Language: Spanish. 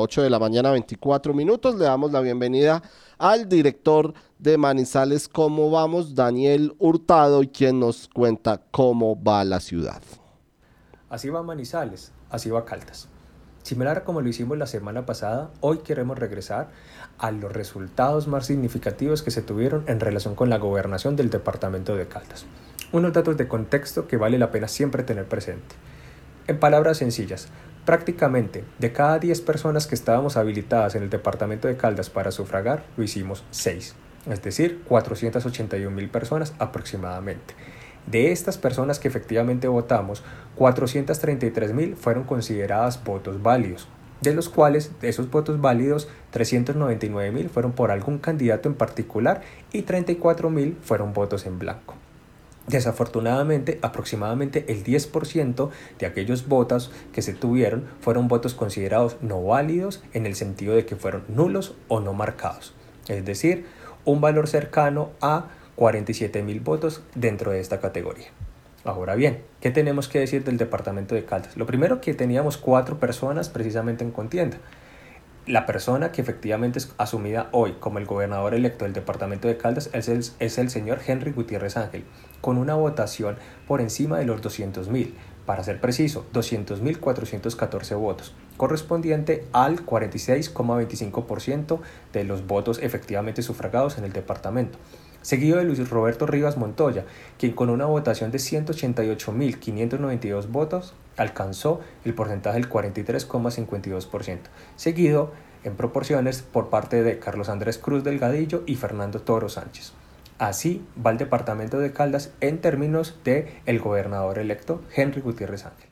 8 de la mañana, 24 minutos. Le damos la bienvenida al director de Manizales Cómo Vamos, Daniel Hurtado, quien nos cuenta cómo va la ciudad. Así va Manizales, así va Caldas. Similar a como lo hicimos la semana pasada, hoy queremos regresar a los resultados más significativos que se tuvieron en relación con la gobernación del departamento de Caldas. Unos datos de contexto que vale la pena siempre tener presente. En palabras sencillas, prácticamente de cada 10 personas que estábamos habilitadas en el departamento de Caldas para sufragar, lo hicimos 6, es decir, 481 mil personas aproximadamente. De estas personas que efectivamente votamos, 433 mil fueron consideradas votos válidos, de los cuales de esos votos válidos 399 mil fueron por algún candidato en particular y 34 mil fueron votos en blanco. Desafortunadamente, aproximadamente el 10% de aquellos votos que se tuvieron fueron votos considerados no válidos en el sentido de que fueron nulos o no marcados. Es decir, un valor cercano a 47 mil votos dentro de esta categoría. Ahora bien, ¿qué tenemos que decir del departamento de Caldas? Lo primero que teníamos cuatro personas precisamente en contienda la persona que efectivamente es asumida hoy como el gobernador electo del departamento de Caldas es el, señor Henry Gutiérrez Ángel, con una votación por encima de los 200 mil, para ser preciso, 200.414 votos, correspondiente al 46,25% de los votos efectivamente sufragados en el departamento seguido de Luis Roberto Rivas Montoya, quien con una votación de 188.592 votos alcanzó el porcentaje del 43,52%, seguido en proporciones por parte de Carlos Andrés Cruz Delgadillo y Fernando Toro Sánchez. Así va el departamento de Caldas en términos de el gobernador electo Henry Gutiérrez Ángel.